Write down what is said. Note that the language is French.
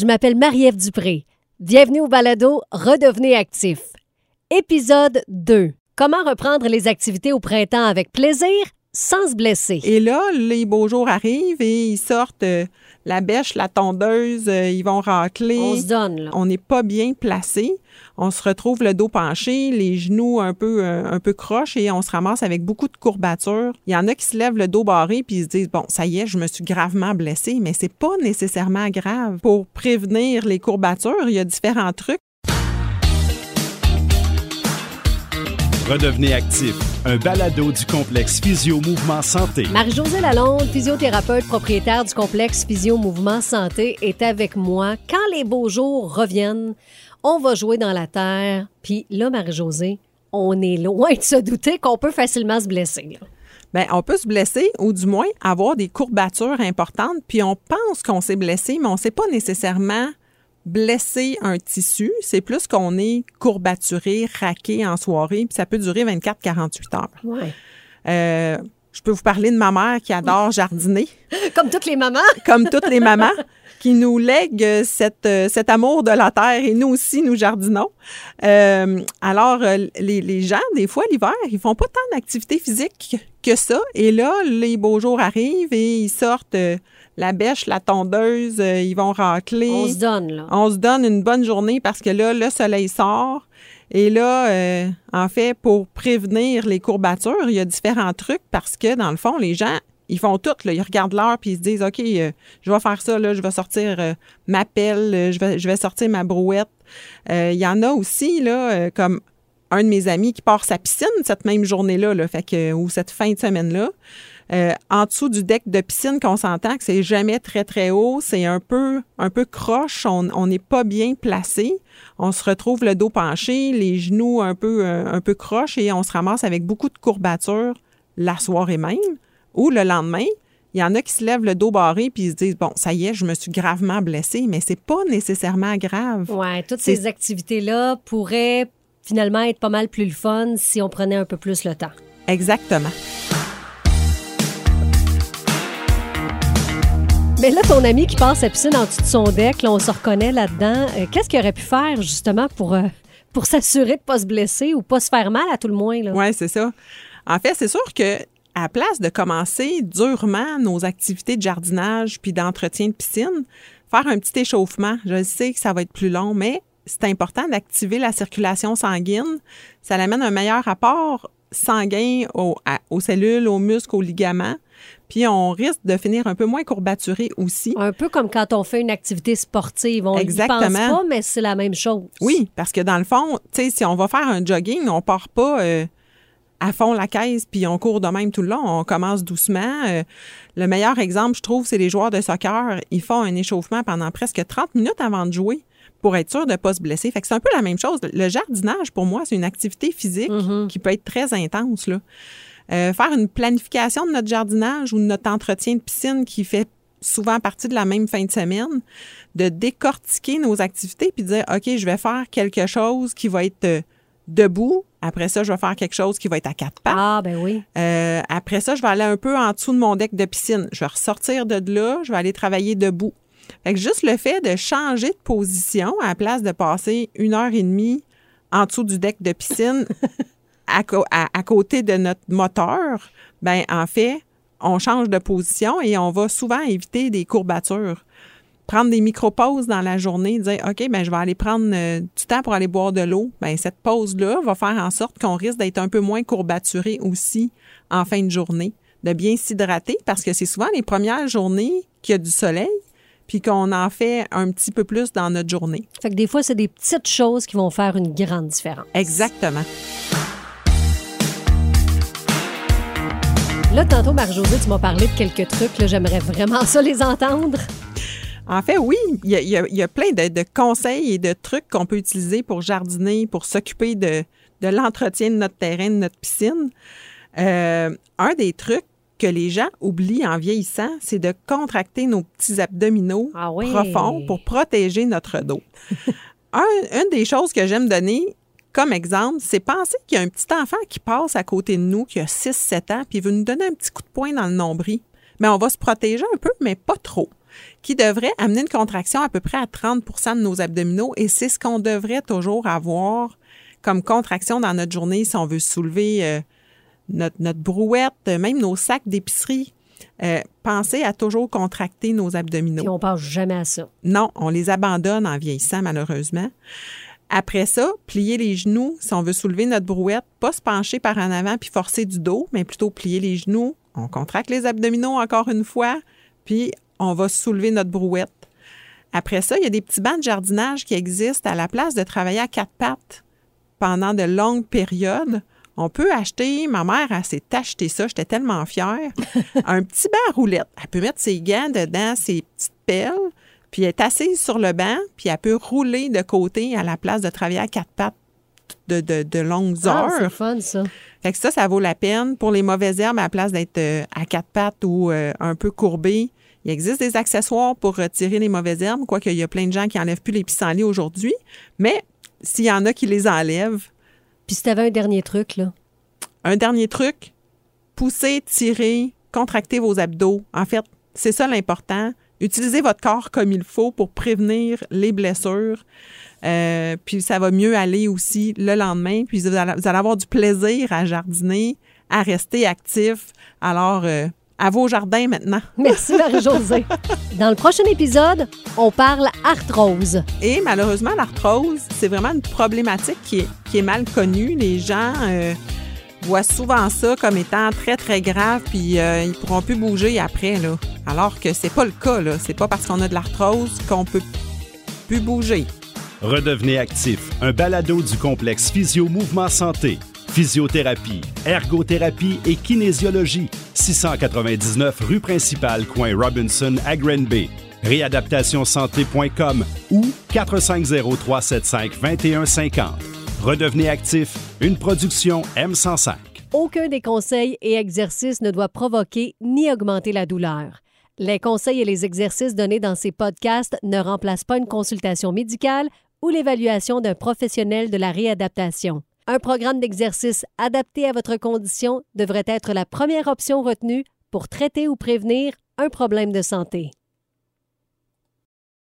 Je m'appelle Marie-Ève Dupré. Bienvenue au balado Redevenez actif. Épisode 2. Comment reprendre les activités au printemps avec plaisir? Sans se blesser. Et là, les beaux jours arrivent et ils sortent euh, la bêche, la tondeuse, euh, ils vont racler. On se donne, là. On n'est pas bien placé. On se retrouve le dos penché, les genoux un peu, euh, un peu croches et on se ramasse avec beaucoup de courbatures. Il y en a qui se lèvent le dos barré puis ils se disent bon, ça y est, je me suis gravement blessé, mais c'est pas nécessairement grave. Pour prévenir les courbatures, il y a différents trucs. Redevenez actif, un balado du complexe Physio Mouvement Santé. Marie-Josée Lalonde, physiothérapeute propriétaire du complexe Physio Mouvement Santé, est avec moi. Quand les beaux jours reviennent, on va jouer dans la terre. Puis là, Marie-Josée, on est loin de se douter qu'on peut facilement se blesser. là. Ben, on peut se blesser ou du moins avoir des courbatures importantes, puis on pense qu'on s'est blessé, mais on ne sait pas nécessairement blesser un tissu. C'est plus qu'on est courbaturé, raqué en soirée, puis ça peut durer 24-48 heures. Ouais. Euh, je peux vous parler de ma mère qui adore jardiner, Comme toutes les mamans. comme toutes les mamans, qui nous lègue euh, cette, euh, cet amour de la terre et nous aussi, nous jardinons. Euh, alors, euh, les, les gens, des fois, l'hiver, ils font pas tant d'activité physique que ça. Et là, les beaux jours arrivent et ils sortent euh, la bêche, la tondeuse, euh, ils vont racler. On se donne, là. On se donne une bonne journée parce que là, le soleil sort. Et là, euh, en fait, pour prévenir les courbatures, il y a différents trucs parce que, dans le fond, les gens, ils font tout. Là. Ils regardent l'heure puis ils se disent, OK, euh, je vais faire ça, là, je vais sortir euh, ma pelle, je, vais, je vais sortir ma brouette. Il y en a aussi, là, comme un de mes amis qui part sa piscine cette même journée-là, là, fait que, ou cette fin de semaine-là. Euh, en dessous du deck de piscine, qu'on s'entend que c'est jamais très, très haut, c'est un peu, un peu croche, on on n'est pas bien placé. On se retrouve le dos penché, les genoux un peu, euh, un peu croches et on se ramasse avec beaucoup de courbatures la soirée même ou le lendemain. Il y en a qui se lèvent le dos barré puis ils se disent bon ça y est je me suis gravement blessé mais c'est pas nécessairement grave. Ouais, toutes ces activités-là pourraient finalement être pas mal plus le fun si on prenait un peu plus le temps. Exactement. Mais là, ton ami qui passe sa piscine en dessous de son deck, là, on se reconnaît là-dedans. Euh, Qu'est-ce qu'il aurait pu faire justement pour, euh, pour s'assurer de pas se blesser ou pas se faire mal à tout le moins? Oui, c'est ça. En fait, c'est sûr que à place de commencer durement nos activités de jardinage puis d'entretien de piscine, faire un petit échauffement. Je sais que ça va être plus long, mais c'est important d'activer la circulation sanguine. Ça amène un meilleur apport sanguin aux, à- aux cellules, aux muscles, aux ligaments. Puis on risque de finir un peu moins courbaturé aussi. Un peu comme quand on fait une activité sportive. On n'y pense Exactement. pas, mais c'est la même chose. Oui, parce que dans le fond, tu sais, si on va faire un jogging, on part pas euh, à fond la caisse puis on court de même tout le long. On commence doucement. Euh, le meilleur exemple, je trouve, c'est les joueurs de soccer. Ils font un échauffement pendant presque 30 minutes avant de jouer pour être sûr de ne pas se blesser. Fait que c'est un peu la même chose. Le jardinage, pour moi, c'est une activité physique qui peut être très intense. Là. Euh, faire une planification de notre jardinage ou de notre entretien de piscine qui fait souvent partie de la même fin de semaine, de décortiquer nos activités puis de dire, OK, je vais faire quelque chose qui va être euh, debout. Après ça, je vais faire quelque chose qui va être à quatre pattes. Ah, ben oui. Euh, après ça, je vais aller un peu en dessous de mon deck de piscine. Je vais ressortir de là, je vais aller travailler debout. Fait que juste le fait de changer de position à la place de passer une heure et demie en dessous du deck de piscine à, co- à- à côté de notre moteur, ben en fait, on change de position et on va souvent éviter des courbatures. Prendre des micro-pauses dans la journée, dire OK, ben je vais aller prendre euh, du temps pour aller boire de l'eau. Ben cette pause-là va faire en sorte qu'on risque d'être un peu moins courbaturé aussi en fin de journée, de bien s'hydrater parce que c'est souvent les premières journées qu'il y a du soleil puis qu'on en fait un petit peu plus dans notre journée. Fait que des fois, c'est des petites choses qui vont faire une grande différence. Exactement. Là, tantôt, Marie-Josée, tu m'as parlé de quelques trucs. J'aimerais vraiment ça les entendre. En fait, oui, il y a, il y a- il y a plein de, de conseils et de trucs qu'on peut utiliser pour jardiner, pour s'occuper de, de l'entretien de notre terrain, de notre piscine. Euh, un des trucs que les gens oublient en vieillissant, c'est de contracter nos petits abdominaux Ah oui. profonds pour protéger notre dos. Un- une des choses que j'aime donner comme exemple, c'est penser qu'il y a un petit enfant qui passe à côté de nous, qui a 6-7 ans, puis il veut nous donner un petit coup de poing dans le nombril. Mais on va se protéger un peu, mais pas trop. qui devrait amener une contraction à peu près à 30% de nos abdominaux et c'est ce qu'on devrait toujours avoir comme contraction dans notre journée si on veut soulever euh, notre, notre, brouette, même nos sacs d'épicerie. Euh, pensez à toujours contracter nos abdominaux. Et on pense jamais à ça. Non, on les abandonne en vieillissant malheureusement. Après ça, plier les genoux si on veut soulever notre brouette, pas se pencher par en avant puis forcer du dos, mais plutôt plier les genoux. On contracte les abdominaux encore une fois, puis on va soulever notre brouette. Après ça, il y a des petits bancs de jardinage qui existent à la place de travailler à quatre pattes pendant de longues périodes. On peut acheter, ma mère, elle s'est acheté ça, j'étais tellement fière, un petit banc à roulette. Elle peut mettre ses gants dedans, ses petites pelles, puis elle est assise sur le banc, puis elle peut rouler de côté à la place de travailler à quatre pattes de, de, longues ah, heures. C'est fun, ça. Fait que ça, ça vaut la peine. Pour les mauvaises herbes, à la place d'être euh, à quatre pattes ou euh, un peu courbé, il existe des accessoires pour retirer les mauvaises herbes, quoique il y a plein de gens qui n'enlèvent plus les pissenlits aujourd'hui. Mais s'il y en a qui les enlèvent. Puis si tu avais un dernier truc, là? Un dernier truc, pousser, tirer, contracter vos abdos. En fait, c'est ça l'important. Utilisez votre corps comme il faut pour prévenir les blessures. Euh, puis ça va mieux aller aussi le lendemain. Puis vous allez, avoir du plaisir à jardiner, à rester actif. Alors, euh, à vos jardins maintenant. Merci Marie-Josée. Dans le prochain épisode, on parle arthrose. Et malheureusement, l'arthrose, c'est vraiment une problématique qui est, qui est mal connue. Les gens euh, voient souvent ça comme étant très, très grave, puis euh, ils pourront plus bouger après. Là. Alors que c'est pas le cas. Là. C'est pas parce qu'on a de l'arthrose qu'on peut plus bouger. Redevenez actif, un balado du complexe Physio-Mouvement Santé. Physiothérapie, ergothérapie et kinésiologie. 699 rue principale, coin Robinson à Granby. Réadaptationsanté.com ou 450-375-2150. Redevenez actif, une production M105. Aucun des conseils et exercices ne doit provoquer ni augmenter la douleur. Les conseils et les exercices donnés dans ces podcasts ne remplacent pas une consultation médicale ou l'évaluation d'un professionnel de la réadaptation. Un programme d'exercice adapté à votre condition devrait être la première option retenue pour traiter ou prévenir un problème de santé.